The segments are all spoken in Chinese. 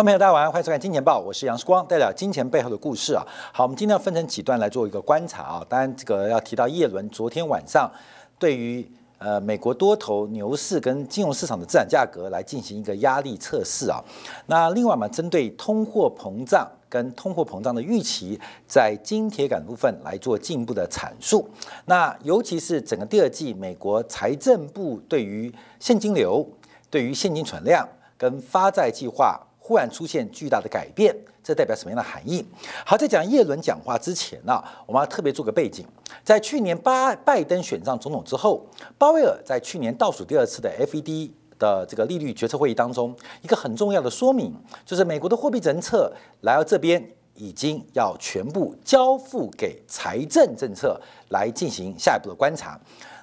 观众朋友，大家晚上欢迎收看《金钱报》，我是杨世光，带来金钱背后的故事啊。好，我们今天要分成几段来做一个观察啊。当然，这个要提到叶伦昨天晚上对于呃美国多头牛市跟金融市场的资产价格来进行一个压力测试啊。那另外嘛，针对通货膨胀跟通货膨胀的预期，在金铁杆部分来做进一步的阐述。那尤其是整个第二季，美国财政部对于现金流、对于现金存量跟发债计划。忽然出现巨大的改变，这代表什么样的含义？好，在讲耶伦讲话之前呢，我们要特别做个背景。在去年巴拜登选上总统之后，鲍威尔在去年倒数第二次的 FED 的这个利率决策会议当中，一个很重要的说明，就是美国的货币政策来到这边已经要全部交付给财政政策来进行下一步的观察。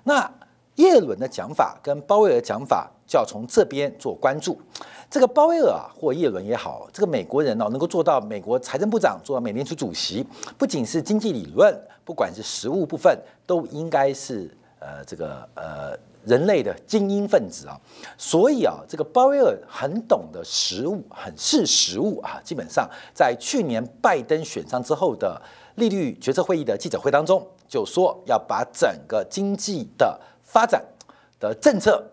那耶伦的讲法跟鲍威尔讲法就要从这边做关注。这个鲍威尔啊，或叶伦也好，这个美国人哦，能够做到美国财政部长，做到美联储主席，不仅是经济理论，不管是实务部分，都应该是呃这个呃人类的精英分子啊。所以啊，这个鲍威尔很懂得实务，很是实务啊。基本上在去年拜登选上之后的利率决策会议的记者会当中，就说要把整个经济的发展的政策。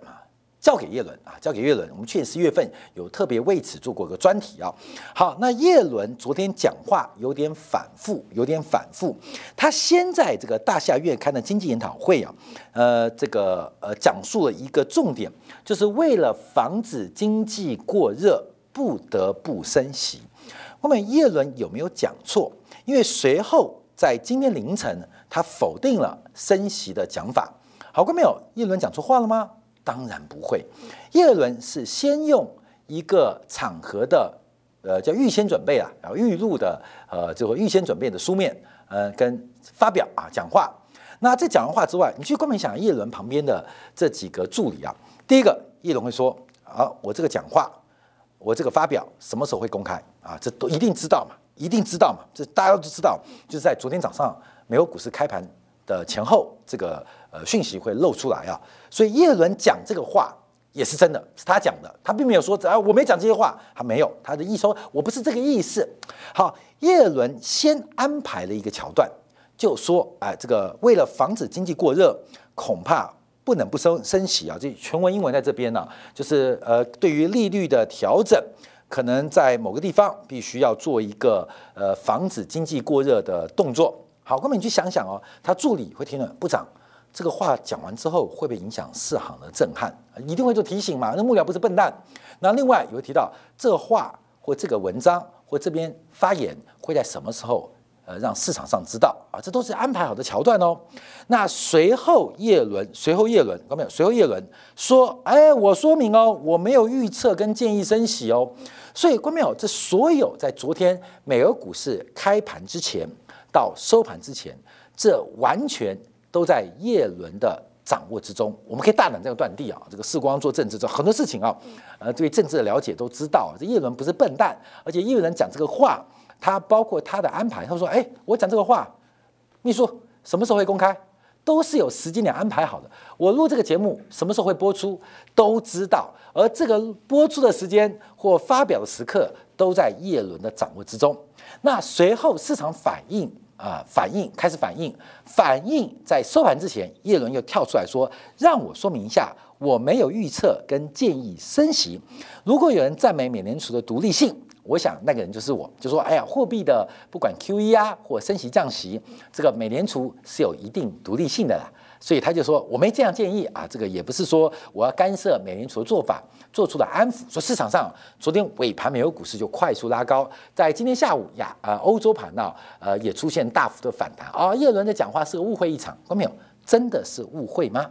交给叶伦啊，交给叶伦。我们去年十月份有特别为此做过一个专题啊。好，那叶伦昨天讲话有点反复，有点反复。他先在这个大夏月刊的经济研讨会啊，呃，这个呃讲述了一个重点，就是为了防止经济过热，不得不升息。后面叶伦有没有讲错？因为随后在今天凌晨，他否定了升息的讲法。好过没有？叶伦讲错话了吗？当然不会，叶伦是先用一个场合的，呃，叫预先准备啊，然后预录的，呃，这个预先准备的书面，呃，跟发表啊讲话。那在讲完话之外，你去光明想叶伦旁边的这几个助理啊，第一个叶伦会说，啊，我这个讲话，我这个发表什么时候会公开啊？这都一定知道嘛，一定知道嘛，这大家都知道，就是在昨天早上美国股市开盘。的前后，这个呃讯息会露出来啊，所以叶伦讲这个话也是真的，是他讲的，他并没有说啊我没讲这些话，他没有，他的意思我不是这个意思。好，叶伦先安排了一个桥段，就说哎，这个为了防止经济过热，恐怕不能不升升息啊。这全文英文在这边呢，就是呃对于利率的调整，可能在某个地方必须要做一个呃防止经济过热的动作。好，哥们，你去想想哦，他助理会听了部长这个话讲完之后，会不会影响市行的震撼？一定会做提醒嘛？那幕僚不是笨蛋。那另外也会提到这话或这个文章或这边发言会在什么时候呃让市场上知道啊？这都是安排好的桥段哦。那随后叶伦，随后叶伦，看到没有？随后叶伦说：“哎，我说明哦，我没有预测跟建议升息哦。”所以，观众朋友，这所有在昨天美俄股市开盘之前。到收盘之前，这完全都在叶伦的掌握之中。我们可以大胆这样断定啊，这个世光做政治做很多事情啊，呃，对政治的了解都知道，这叶伦不是笨蛋，而且叶伦讲这个话，他包括他的安排，他说：“哎，我讲这个话，秘书什么时候会公开，都是有时间点安排好的。我录这个节目什么时候会播出，都知道。而这个播出的时间或发表的时刻，都在叶伦的掌握之中。那随后市场反应。”啊，反应开始反应，反应在收盘之前，叶伦又跳出来说：“让我说明一下，我没有预测跟建议升息。如果有人赞美美联储的独立性，我想那个人就是我，就说：哎呀，货币的不管 QE 啊或升息降息，这个美联储是有一定独立性的啦。”所以他就说：“我没这样建议啊，这个也不是说我要干涉美联储的做法，做出了安抚。说市场上昨天尾盘美国股市就快速拉高，在今天下午呀啊欧洲盘呢，呃也出现大幅的反弹啊。耶伦的讲话是个误会一场，看没有？真的是误会吗？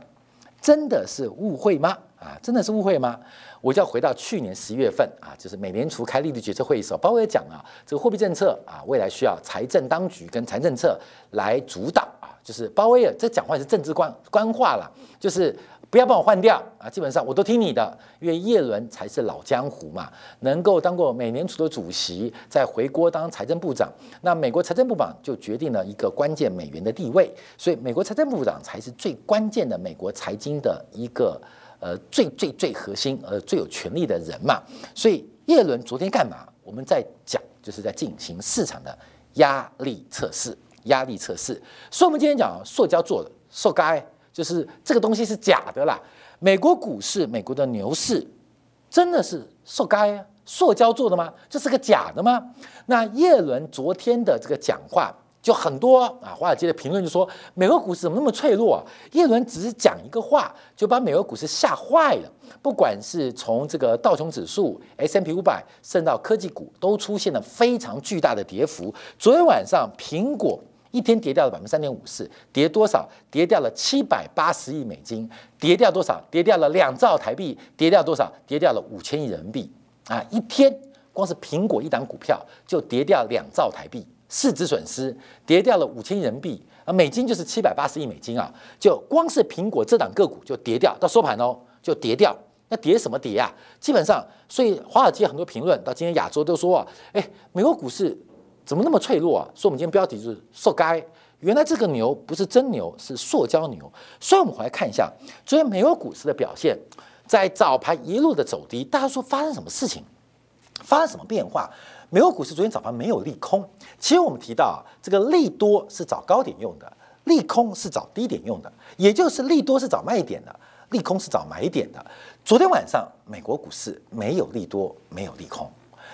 真的是误会吗？啊，真的是误会吗？我就要回到去年十一月份啊，就是美联储开利率决策会议时候，包括也讲啊，这个货币政策啊，未来需要财政当局跟财政策来主导。”就是鲍威尔这讲话是政治官官话了，就是不要帮我换掉啊，基本上我都听你的，因为叶伦才是老江湖嘛，能够当过美联储的主席，再回国当财政部长，那美国财政部长就决定了一个关键美元的地位，所以美国财政部长才是最关键的美国财经的一个呃最最最核心呃最有权力的人嘛，所以叶伦昨天干嘛？我们在讲就是在进行市场的压力测试，压力测试。所以，我们今天讲塑胶做的，塑该就是这个东西是假的啦。美国股市，美国的牛市，真的是塑该啊？塑胶做的吗？这是个假的吗？那耶伦昨天的这个讲话。就很多啊，华尔街的评论就说美国股市怎么那么脆弱啊？耶伦只是讲一个话，就把美国股市吓坏了。不管是从这个道琼指数、S M P 五百，甚至到科技股，都出现了非常巨大的跌幅。昨天晚上，苹果一天跌掉了百分之三点五四，跌多少？跌掉了七百八十亿美金，跌掉多少？跌掉了两兆台币，跌掉多少？跌掉了五千亿人民币啊！一天，光是苹果一档股票就跌掉两兆台币。市值损失跌掉了五千亿人民币啊，美金就是七百八十亿美金啊，就光是苹果这档个股就跌掉到收盘哦，就跌掉。那跌什么跌啊？基本上，所以华尔街很多评论到今天亚洲都说啊，哎，美国股市怎么那么脆弱啊？所以我们今天标题就是“塑该”，原来这个牛不是真牛，是塑胶牛。所以我们回来看一下昨天美国股市的表现，在早盘一路的走低，大家说发生什么事情？发生什么变化？美国股市昨天早盘没有利空，其实我们提到啊，这个利多是找高点用的，利空是找低点用的，也就是利多是找卖点的，利空是找买点的。昨天晚上美国股市没有利多，没有利空，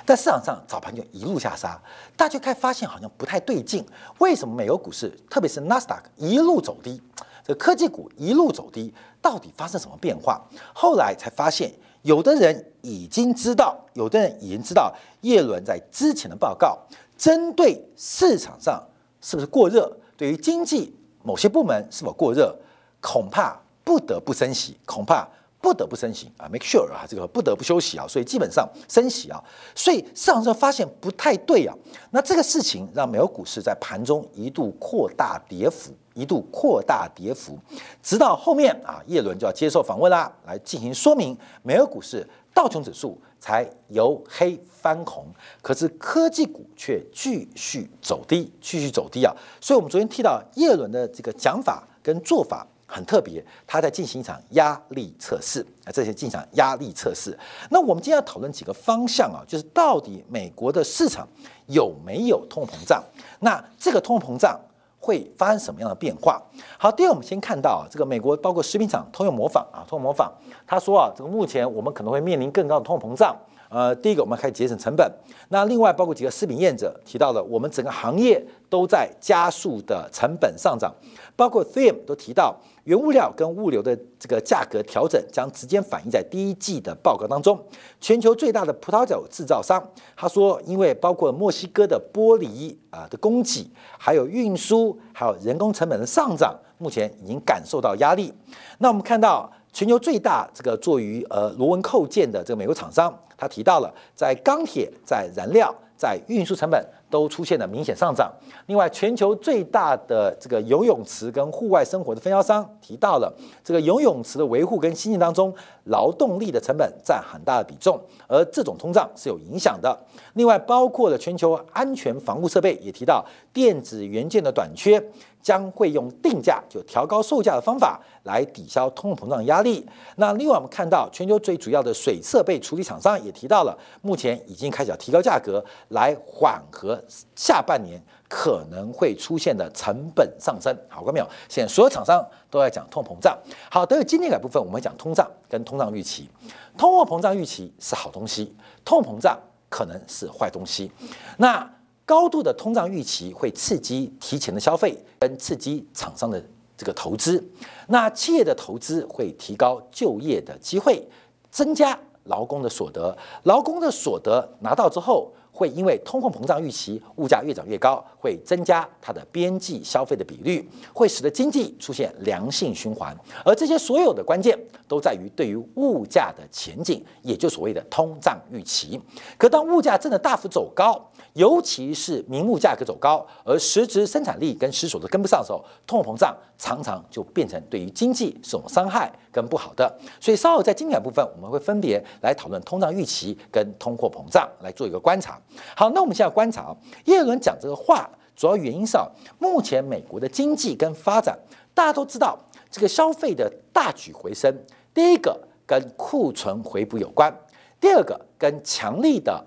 但市场上早盘就一路下杀，大家开发现好像不太对劲。为什么美国股市，特别是纳斯达克一路走低，这科技股一路走低，到底发生什么变化？后来才发现。有的人已经知道，有的人已经知道，叶伦在之前的报告，针对市场上是不是过热，对于经济某些部门是否过热，恐怕不得不升息，恐怕不得不升息啊，make sure 啊，这个不得不休息啊，所以基本上升息啊，所以市场上发现不太对啊，那这个事情让美国股市在盘中一度扩大跌幅。一度扩大跌幅，直到后面啊，叶伦就要接受访问啦，来进行说明。美国股市道琼指数才由黑翻红，可是科技股却继续走低，继续走低啊！所以，我们昨天提到叶伦的这个讲法跟做法很特别，他在进行一场压力测试啊，这些进行压力测试。那我们今天要讨论几个方向啊，就是到底美国的市场有没有通膨胀？那这个通膨胀。会发生什么样的变化？好，第二，我们先看到啊，这个美国包括食品厂通用模仿啊，通用模仿，他说啊，这个目前我们可能会面临更高的通膨胀。呃，第一个我们开始节省成本。那另外包括几个食品业者提到了，我们整个行业都在加速的成本上涨，包括 Thiem 都提到。原物料跟物流的这个价格调整将直接反映在第一季的报告当中。全球最大的葡萄酒制造商他说，因为包括墨西哥的玻璃啊的供给，还有运输，还有人工成本的上涨，目前已经感受到压力。那我们看到全球最大这个做于呃螺纹扣件的这个美国厂商，他提到了在钢铁、在燃料、在运输成本。都出现了明显上涨。另外，全球最大的这个游泳池跟户外生活的分销商提到了，这个游泳池的维护跟新建当中，劳动力的成本占很大的比重，而这种通胀是有影响的。另外，包括了全球安全防护设备也提到，电子元件的短缺将会用定价就调高售价的方法来抵消通货膨胀压力。那另外，我们看到全球最主要的水设备处理厂商也提到了，目前已经开始要提高价格来缓和。下半年可能会出现的成本上升，好过没有？现在所有厂商都在讲通膨胀。好，等于今天改部分，我们讲通胀跟通胀预期。通货膨胀预期是好东西，通货膨胀可能是坏东西。那高度的通胀预期会刺激提前的消费，跟刺激厂商的这个投资。那企业的投资会提高就业的机会，增加劳工的所得。劳工的所得拿到之后。会因为通货膨胀预期，物价越涨越高，会增加它的边际消费的比率，会使得经济出现良性循环。而这些所有的关键都在于对于物价的前景，也就所谓的通胀预期。可当物价真的大幅走高，尤其是名目价格走高，而实质生产力跟实所得跟不上的时候，通货膨胀常常就变成对于经济是种伤害跟不好的。所以稍后在经典部分，我们会分别来讨论通胀预期跟通货膨胀来做一个观察。好，那我们现在观察啊，耶伦讲这个话，主要原因是啊，目前美国的经济跟发展，大家都知道，这个消费的大举回升，第一个跟库存回补有关，第二个跟强力的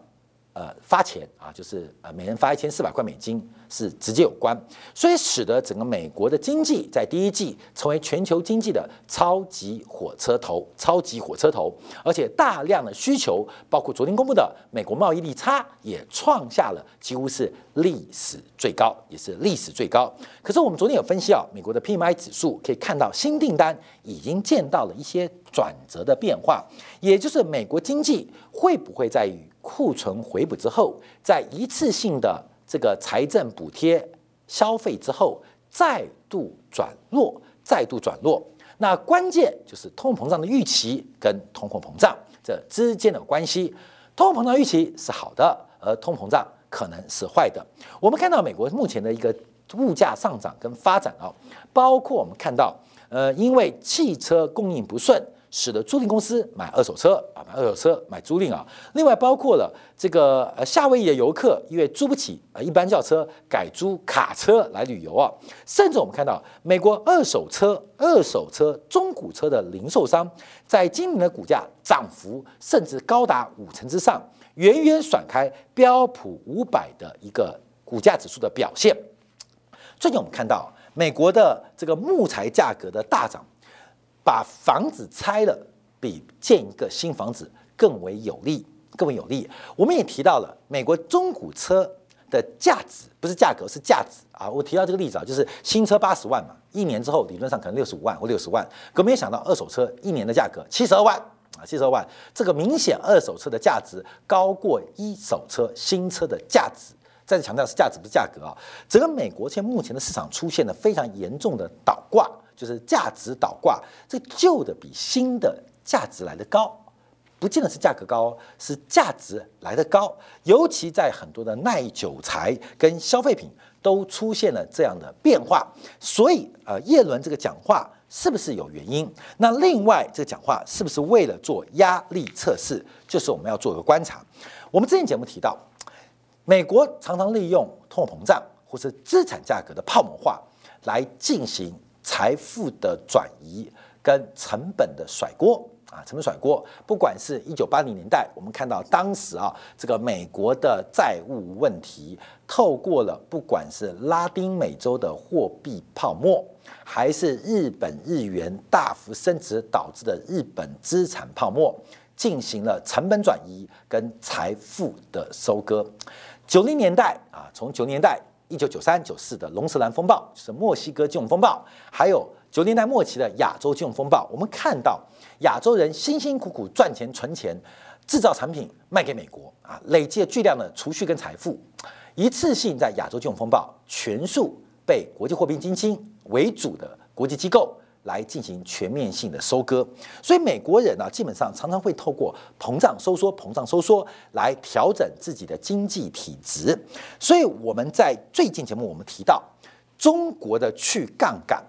呃，发钱啊，就是呃，每人发一千四百块美金，是直接有关，所以使得整个美国的经济在第一季成为全球经济的超级火车头，超级火车头，而且大量的需求，包括昨天公布的美国贸易利差也创下了几乎是历史最高，也是历史最高。可是我们昨天有分析啊，美国的 PMI 指数可以看到新订单已经见到了一些转折的变化，也就是美国经济会不会在于。库存回补之后，在一次性的这个财政补贴消费之后，再度转弱，再度转弱。那关键就是通货膨胀的预期跟通货膨胀这之间的关系。通货膨胀预期是好的，而通膨胀可能是坏的。我们看到美国目前的一个物价上涨跟发展啊，包括我们看到，呃，因为汽车供应不顺。使得租赁公司买二手车啊，买二手车买租赁啊。另外包括了这个呃夏威夷的游客，因为租不起呃一般轿车，改租卡车来旅游啊。甚至我们看到美国二手车、二手车、中古车的零售商，在今年的股价涨幅甚至高达五成之上，远远甩开标普五百的一个股价指数的表现。最近我们看到美国的这个木材价格的大涨。把房子拆了，比建一个新房子更为有利，更为有利。我们也提到了美国中古车的价值，不是价格，是价值啊。我提到这个例子啊，就是新车八十万嘛，一年之后理论上可能六十五万或六十万，可没有想到二手车一年的价格七十二万啊，七十二万，这个明显二手车的价值高过一手车新车的价值。再次强调是价值不是价格啊。整个美国现在目前的市场出现了非常严重的倒挂。就是价值倒挂，这旧的比新的价值来的高，不见得是价格高，是价值来的高。尤其在很多的耐久材跟消费品都出现了这样的变化，所以呃，叶伦这个讲话是不是有原因？那另外这个讲话是不是为了做压力测试？就是我们要做一个观察。我们之前节目提到，美国常常利用通货膨胀或是资产价格的泡沫化来进行。财富的转移跟成本的甩锅啊，成本甩锅。不管是一九八零年代，我们看到当时啊，这个美国的债务问题，透过了不管是拉丁美洲的货币泡沫，还是日本日元大幅升值导致的日本资产泡沫，进行了成本转移跟财富的收割。九零年代啊，从九年代。一九九三九四的龙舌兰风暴，是墨西哥金融风暴，还有九年代末期的亚洲金融风暴。我们看到亚洲人辛辛苦苦赚钱存钱，制造产品卖给美国啊，累积了巨量的储蓄跟财富，一次性在亚洲金融风暴全数被国际货币基金为主的国际机构。来进行全面性的收割，所以美国人呢，基本上常常会透过膨胀收缩、膨胀收缩来调整自己的经济体质。所以我们在最近节目我们提到，中国的去杠杆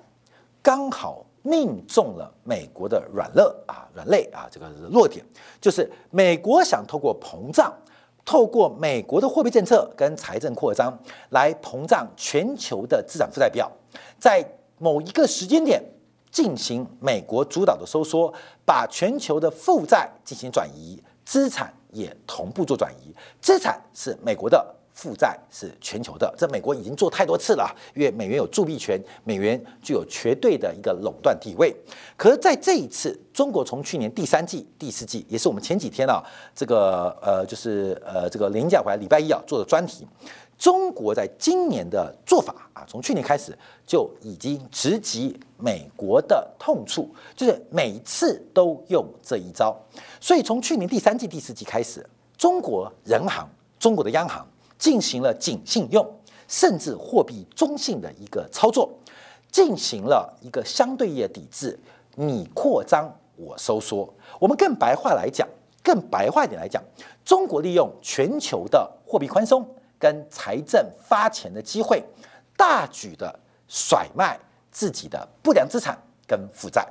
刚好命中了美国的软肋啊，软肋啊，这个弱点，就是美国想透过膨胀，透过美国的货币政策跟财政扩张来膨胀全球的资产负债表，在某一个时间点。进行美国主导的收缩，把全球的负债进行转移，资产也同步做转移。资产是美国的，负债是全球的。这美国已经做太多次了，因为美元有铸币权，美元具有绝对的一个垄断地位。可是在这一次，中国从去年第三季、第四季，也是我们前几天啊，这个呃，就是呃，这个连假回来礼拜一啊做的专题。中国在今年的做法啊，从去年开始就已经直击美国的痛处，就是每次都用这一招。所以从去年第三季、第四季开始，中国人行、中国的央行进行了紧信用，甚至货币中性的一个操作，进行了一个相对的抵制。你扩张，我收缩。我们更白话来讲，更白话一点来讲，中国利用全球的货币宽松。跟财政发钱的机会，大举的甩卖自己的不良资产跟负债。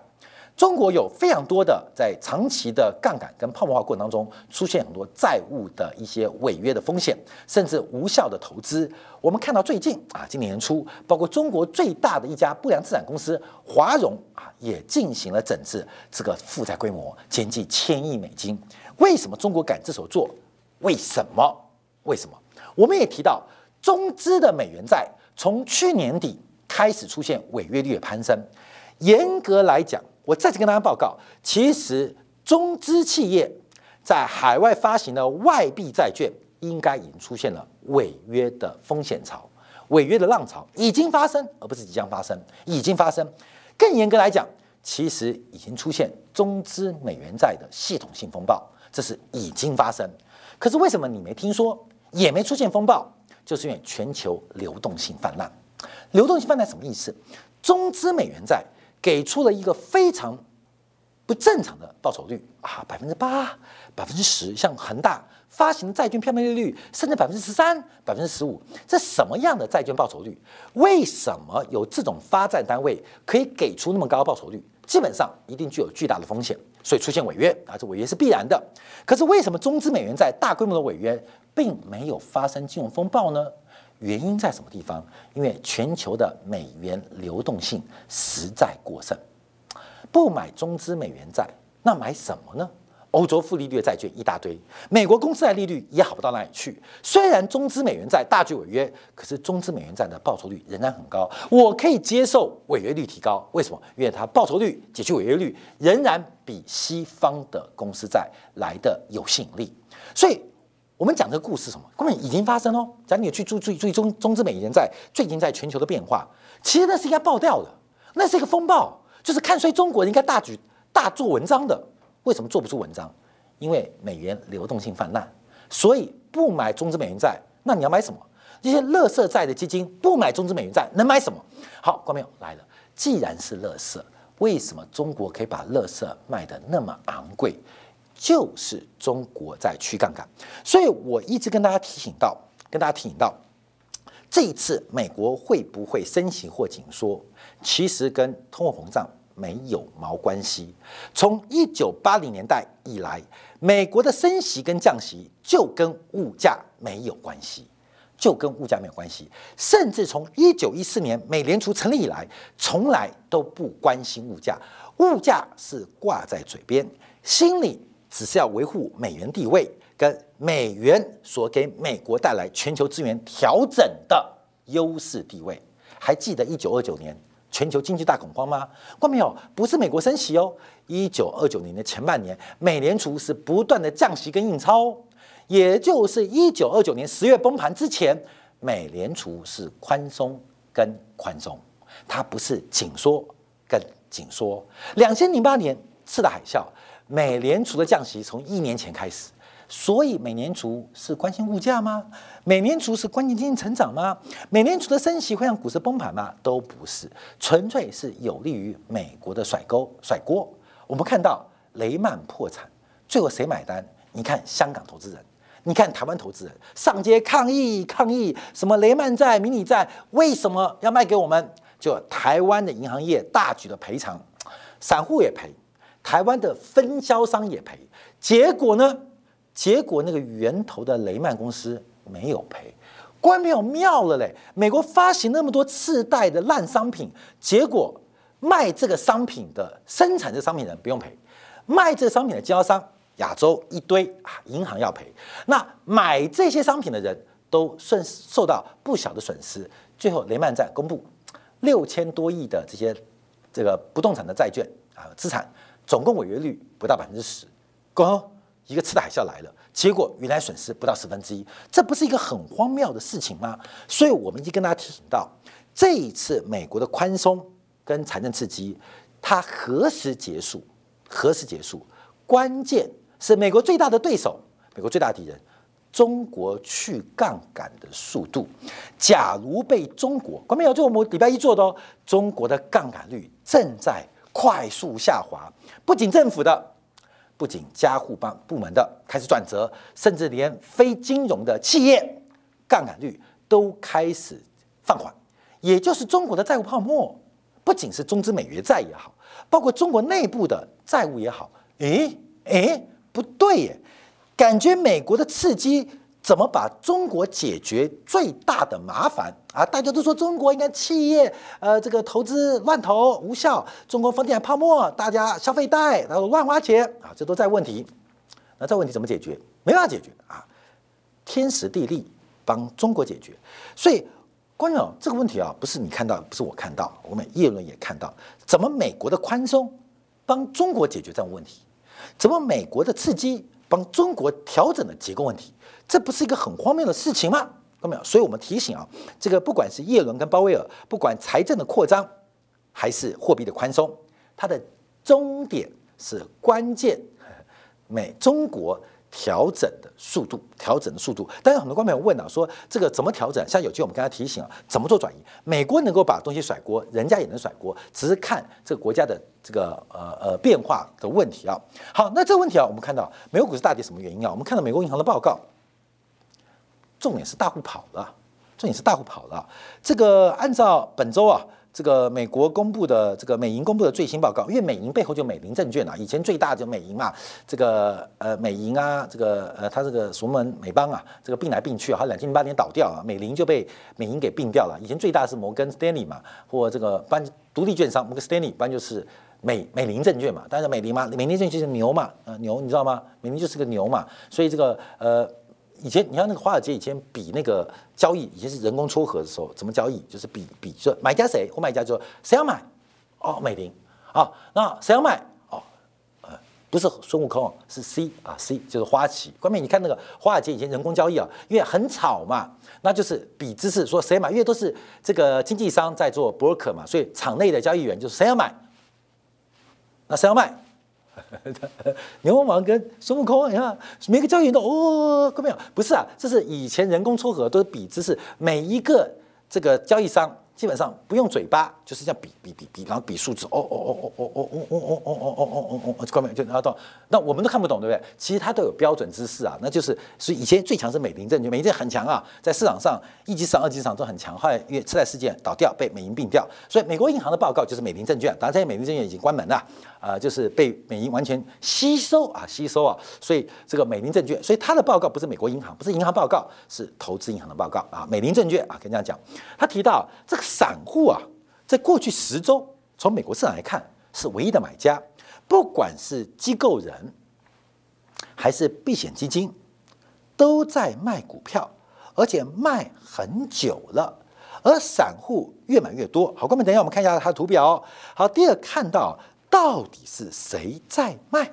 中国有非常多的在长期的杠杆跟泡沫化过程当中，出现很多债务的一些违约的风险，甚至无效的投资。我们看到最近啊，今年年初，包括中国最大的一家不良资产公司华融啊，也进行了整治，这个负债规模接近千亿美金。为什么中国敢这手做？为什么？为什么？我们也提到，中资的美元债从去年底开始出现违约率的攀升。严格来讲，我再次跟大家报告，其实中资企业在海外发行的外币债券，应该已经出现了违约的风险潮，违约的浪潮已经发生，而不是即将发生，已经发生。更严格来讲，其实已经出现中资美元债的系统性风暴，这是已经发生。可是为什么你没听说，也没出现风暴？就是因为全球流动性泛滥。流动性泛滥什么意思？中资美元债给出了一个非常不正常的报酬率啊，百分之八、百分之十，像恒大发行的债券票面利率甚至百分之十三、百分之十五，这什么样的债券报酬率？为什么有这种发债单位可以给出那么高的报酬率？基本上一定具有巨大的风险。所以出现违约啊，这违约是必然的。可是为什么中资美元债大规模的违约并没有发生金融风暴呢？原因在什么地方？因为全球的美元流动性实在过剩，不买中资美元债，那买什么呢？欧洲负利率的债券一大堆，美国公司债利率也好不到哪里去。虽然中资美元债大举违约，可是中资美元债的报酬率仍然很高，我可以接受违约率提高。为什么？因为它报酬率解去违约率仍然比西方的公司债来的有吸引力。所以，我们讲这个故事什么？根本已经发生哦。讲你去注注意注意中中资美元债最近在全球的变化，其实那是应该爆掉的，那是一个风暴，就是看衰中国应该大举大做文章的。为什么做不出文章？因为美元流动性泛滥，所以不买中资美元债。那你要买什么？这些乐色债的基金不买中资美元债，能买什么？好，观众朋友来了，既然是乐色，为什么中国可以把乐色卖得那么昂贵？就是中国在去杠杆。所以我一直跟大家提醒到，跟大家提醒到，这一次美国会不会升息或紧缩，其实跟通货膨胀。没有毛关系。从一九八零年代以来，美国的升息跟降息就跟物价没有关系，就跟物价没有关系。甚至从一九一四年美联储成立以来，从来都不关心物价，物价是挂在嘴边，心里只是要维护美元地位跟美元所给美国带来全球资源调整的优势地位。还记得一九二九年？全球经济大恐慌吗？关没有，不是美国升息哦。一九二九年的前半年，美联储是不断的降息跟印钞，也就是一九二九年十月崩盘之前，美联储是宽松跟宽松，它不是紧缩跟紧缩。两千零八年次的海啸，美联储的降息从一年前开始。所以，美联储是关心物价吗？美联储是关心经济成长吗？美联储的升息会让股市崩盘吗？都不是，纯粹是有利于美国的甩钩甩锅。我们看到雷曼破产，最后谁买单？你看香港投资人，你看台湾投资人上街抗议抗议，什么雷曼债、迷你债为什么要卖给我们？就台湾的银行业大举的赔偿，散户也赔，台湾的分销商也赔，结果呢？结果那个源头的雷曼公司没有赔，关没有妙了嘞！美国发行那么多次贷的烂商品，结果卖这个商品的生产这商品的人不用赔，卖这个商品的经销商亚洲一堆啊，银行要赔。那买这些商品的人都顺受到不小的损失。最后雷曼债公布六千多亿的这些这个不动产的债券啊资产，总共违约率不到百分之十，够。一个次的海啸来了，结果原来损失不到十分之一，这不是一个很荒谬的事情吗？所以我们已经跟大家提醒到，这一次美国的宽松跟财政刺激，它何时结束？何时结束？关键是美国最大的对手，美国最大的敌人，中国去杠杆的速度。假如被中国，关没有？就我们礼拜一做的哦，中国的杠杆率正在快速下滑，不仅政府的。不仅加护帮部门的开始转折，甚至连非金融的企业杠杆率都开始放缓，也就是中国的债务泡沫，不仅是中资美元债也好，包括中国内部的债务也好，诶诶，不对耶，感觉美国的刺激。怎么把中国解决最大的麻烦啊？大家都说中国应该企业呃这个投资乱投无效，中国房地产泡沫，大家消费贷然后乱花钱啊，这都在问题。那这问题怎么解决？没办法解决啊！天时地利帮中国解决。所以，观众这个问题啊，不是你看到，不是我看到，我们叶伦也看到，怎么美国的宽松帮中国解决这样问题？怎么美国的刺激帮中国调整了结构问题？这不是一个很荒谬的事情吗？看没有？所以我们提醒啊，这个不管是耶伦跟鲍威尔，不管财政的扩张还是货币的宽松，它的终点是关键。美中国调整的速度，调整的速度。但是很多观众朋友问啊，说这个怎么调整？像有句我们刚才提醒啊，怎么做转移？美国能够把东西甩锅，人家也能甩锅，只是看这个国家的这个呃呃变化的问题啊。好，那这个问题啊，我们看到美国股市大跌什么原因啊？我们看到美国银行的报告，重点是大户跑了，重点是大户跑了。这个按照本周啊。这个美国公布的这个美银公布的最新报告，因为美银背后就美林证券啊，以前最大就美银嘛，这个呃美银啊，这个呃它这个什么美邦啊，这个并来并去啊，好两千零八年倒掉啊，美林就被美银给并掉了。以前最大是摩根斯丹利嘛，或这个班独立券商摩根斯丹利，不然就是美美林证券嘛，但是美林嘛，美林证券就是牛嘛，呃牛你知道吗？美林就是个牛嘛，所以这个呃。以前你看那个华尔街以前比那个交易，以前是人工撮合的时候，怎么交易？就是比比说买家谁，或卖家就说谁要买，哦美林啊，那谁要卖哦，呃不是孙悟空，是 C 啊 C 就是花旗。关键你看那个华尔街以前人工交易啊，因为很吵嘛，那就是比姿势说谁买，因为都是这个经纪商在做 broker 嘛，所以场内的交易员就是谁要买，那谁要卖。牛魔王跟孙悟空，你看每个交易员都哦，根本没有？不是啊，这是以前人工撮合都是比姿势，每一个这个交易商。基本上不用嘴巴，就是这样比比比比，然后比数字，哦哦哦哦哦哦哦哦哦哦哦哦哦哦，关门就拿到，那我们都看不懂，对不对？其实它都有标准姿势啊，那就是所以以前最强是美林证券，美林证很强啊，在市场上一级市场、二级市场都很强，后来因为次贷事件倒掉，被美银并掉，所以美国银行的报告就是美林证券，当然这些美林证券已经关门了，啊，就是被美银完全吸收啊，吸收啊，所以这个美林证券，所以它的报告不是美国银行，不是银行报告，是投资银行的报告啊，美林证券啊，跟大家讲，他提到这个。散户啊，在过去十周，从美国市场来看，是唯一的买家。不管是机构人还是避险基金，都在卖股票，而且卖很久了。而散户越买越多。好，观众等一下我们看一下它的图表。好，第二看到到底是谁在卖？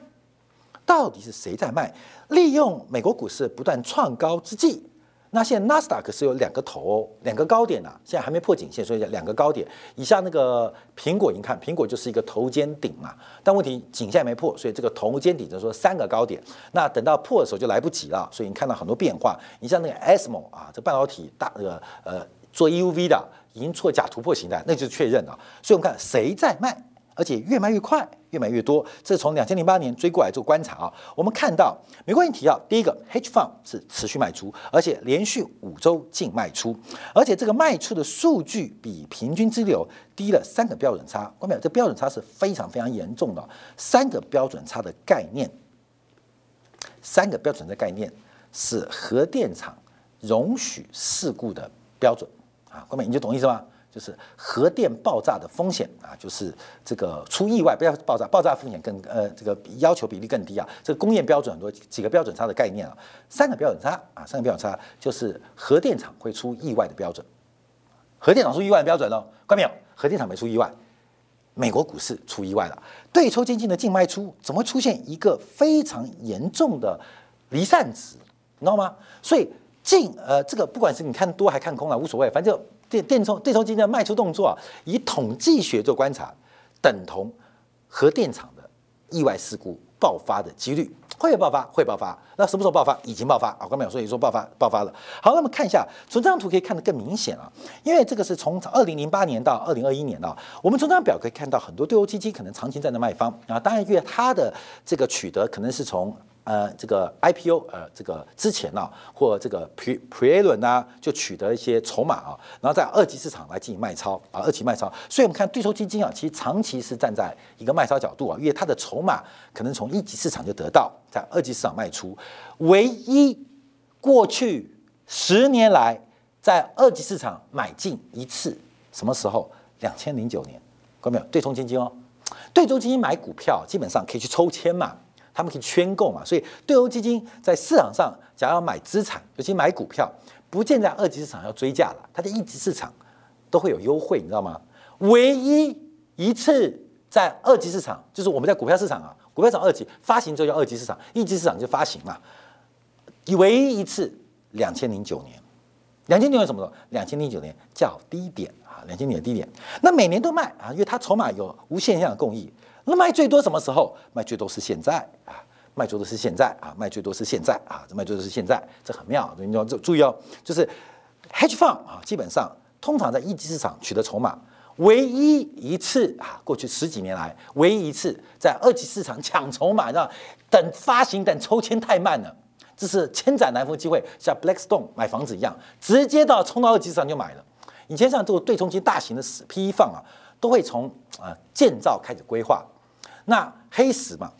到底是谁在卖？利用美国股市不断创高之际。那现在纳斯达克是有两个头，两个高点呐，现在还没破颈线，所以两个高点。以下那个苹果，你看苹果就是一个头肩顶嘛，但问题颈线没破，所以这个头肩顶就说三个高点。那等到破的时候就来不及了，所以你看到很多变化。你像那个 ASML 啊，这半导体大那个呃做 EUV 的，已经错假突破形态，那就是确认了。所以我们看谁在卖。而且越卖越快，越买越多。这是从两千零八年追过来做观察啊。我们看到美国人提到，第一个，H Fund 是持续卖出，而且连续五周净卖出，而且这个卖出的数据比平均之流低了三个标准差。关没这标准差是非常非常严重的。三个标准差的概念，三个标准的概念是核电厂容许事故的标准啊。关美，你就懂意思吗？就是核电爆炸的风险啊，就是这个出意外不要爆炸，爆炸风险更呃这个要求比例更低啊。这个工业标准很多几个标准差的概念啊，三个标准差啊，三个标准差就是核电厂会出意外的标准，核电厂出意外的标准哦，看没有？核电厂没出意外，美国股市出意外了，对抽基金的净卖出怎么会出现一个非常严重的离散值，你知道吗？所以净呃这个不管是你看多还看空了，无所谓，反正。电电充电充基金的卖出动作啊，以统计学做观察，等同核电厂的意外事故爆发的几率会爆发，会爆发。那什么时候爆发？已经爆发啊！刚才有说，也说爆发，爆发了。好，那么看一下，从这张图可以看得更明显啊，因为这个是从二零零八年到二零二一年啊，我们从这张表可以看到很多对欧基金可能长期站在卖方啊，当然因为它的这个取得可能是从。呃，这个 IPO，呃，这个之前呢，或这个 Pre Pre 轮呢，就取得一些筹码啊，然后在二级市场来进行卖超啊，二级卖超。所以，我们看对冲基金啊，其实长期是站在一个卖超角度啊，因为它的筹码可能从一级市场就得到，在二级市场卖出。唯一过去十年来在二级市场买进一次，什么时候？两千零九年，看到没有？对冲基金哦，对冲基金买股票基本上可以去抽签嘛。他们可以圈购嘛，所以对欧基金在市场上假如要买资产，尤其买股票，不见在二级市场要追价了，它在一级市场都会有优惠，你知道吗？唯一一次在二级市场，就是我们在股票市场啊，股票涨二级发行之后叫二级市场，一级市场就发行嘛。唯一一次，两千零九年，两千零九年什么时候？两千零九年叫低点啊，两千年的低点。那每年都卖啊，因为它筹码有无限量的供应。那卖最多什么时候？卖最多是现在啊，卖最多是现在啊，卖最多是现在啊，卖最多是现在，这很妙。你要注意哦，就是 hedge fund 啊，基本上通常在一级市场取得筹码，唯一一次啊，过去十几年来唯一一次在二级市场抢筹码，让等发行等抽签太慢了。这是千载难逢机会，像 Blackstone 买房子一样，直接到冲到二级市场就买了。以前像这种对冲基大型的 PE 放啊，都会从啊建造开始规划。那黑石嘛，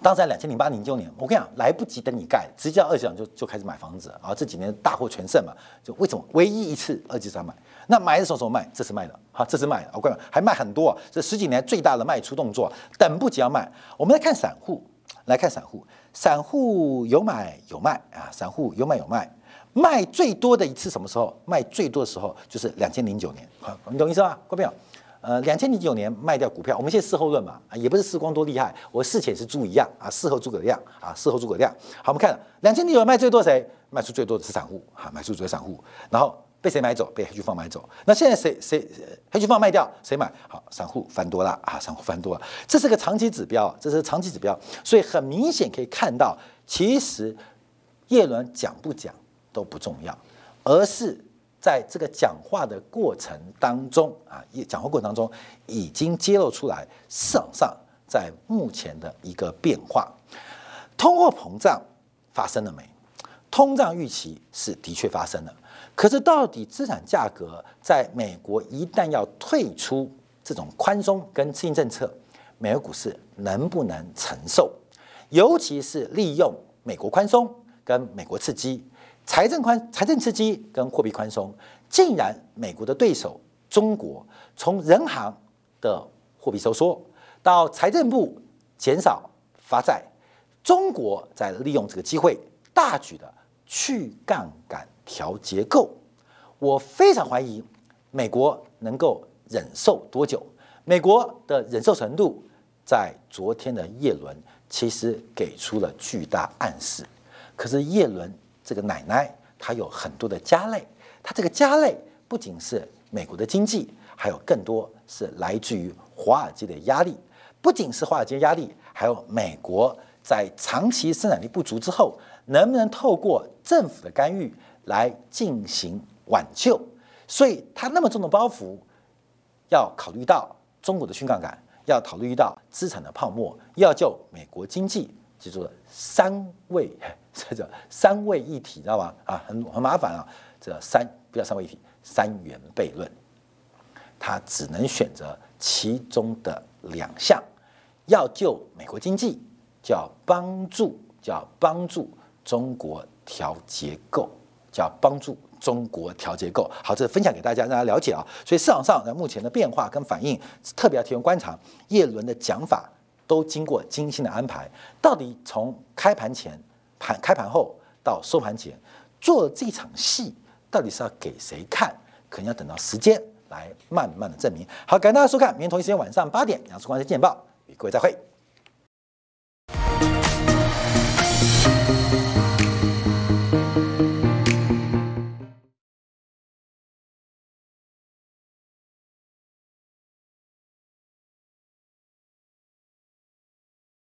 当时在两千零八零九年，我跟你讲，来不及等你盖，直接二级市场就就开始买房子啊。这几年大获全胜嘛，就为什么唯一一次二级市场买？那买的时候怎么卖？这次卖的，好，这次卖的，我跟你讲，还卖很多。这十几年最大的卖出动作，等不及要卖。我们来看散户，来看散户。散户有买有卖啊，散户有买有卖，卖最多的一次什么时候？卖最多的时候就是两千零九年，好，你懂意思吧？各位朋友，呃，两千零九年卖掉股票，我们现在事后论嘛，啊，也不是时光多厉害，我事前是猪一样啊，事后诸葛亮啊，事后诸葛亮。好，我们看两千零九卖最多谁？卖出最多的是散户啊，卖出最多散户，然后。被谁买走？被黑巨放买走。那现在谁谁黑巨放卖掉？谁买？好，散户翻多了啊！散户翻多了，这是个长期指标，这是长期指标。所以很明显可以看到，其实叶伦讲不讲都不重要，而是在这个讲话的过程当中啊，讲话过程当中已经揭露出来市场上在目前的一个变化，通货膨胀发生了没？通胀预期是的确发生了。可是，到底资产价格在美国一旦要退出这种宽松跟刺激政策，美国股市能不能承受？尤其是利用美国宽松跟美国刺激、财政宽、财政刺激跟货币宽松，竟然美国的对手中国从人行的货币收缩到财政部减少发债，中国在利用这个机会大举的去杠杆。调结构，我非常怀疑美国能够忍受多久。美国的忍受程度，在昨天的叶伦其实给出了巨大暗示。可是叶伦这个奶奶，她有很多的家累，她这个家累不仅是美国的经济，还有更多是来自于华尔街的压力。不仅是华尔街压力，还有美国在长期生产力不足之后，能不能透过政府的干预？来进行挽救，所以她那么重的包袱，要考虑到中国的去杠杆，要考虑到资产的泡沫，要救美国经济，记住了三位，这叫三位一体，知道吗？啊，很很麻烦啊，这三不叫三位一体，三元悖论，他只能选择其中的两项，要救美国经济，叫帮助，叫帮助中国调结构。叫帮助中国调结构，好，这分享给大家，让大家了解啊。所以市场上在目前的变化跟反应，特别要提供观察。叶伦的讲法都经过精心的安排，到底从开盘前、盘开盘后到收盘前做这场戏，到底是要给谁看？可能要等到时间来慢慢的证明。好，感谢大家收看，明天同一时间晚上八点，杨树光的见报与各位再会。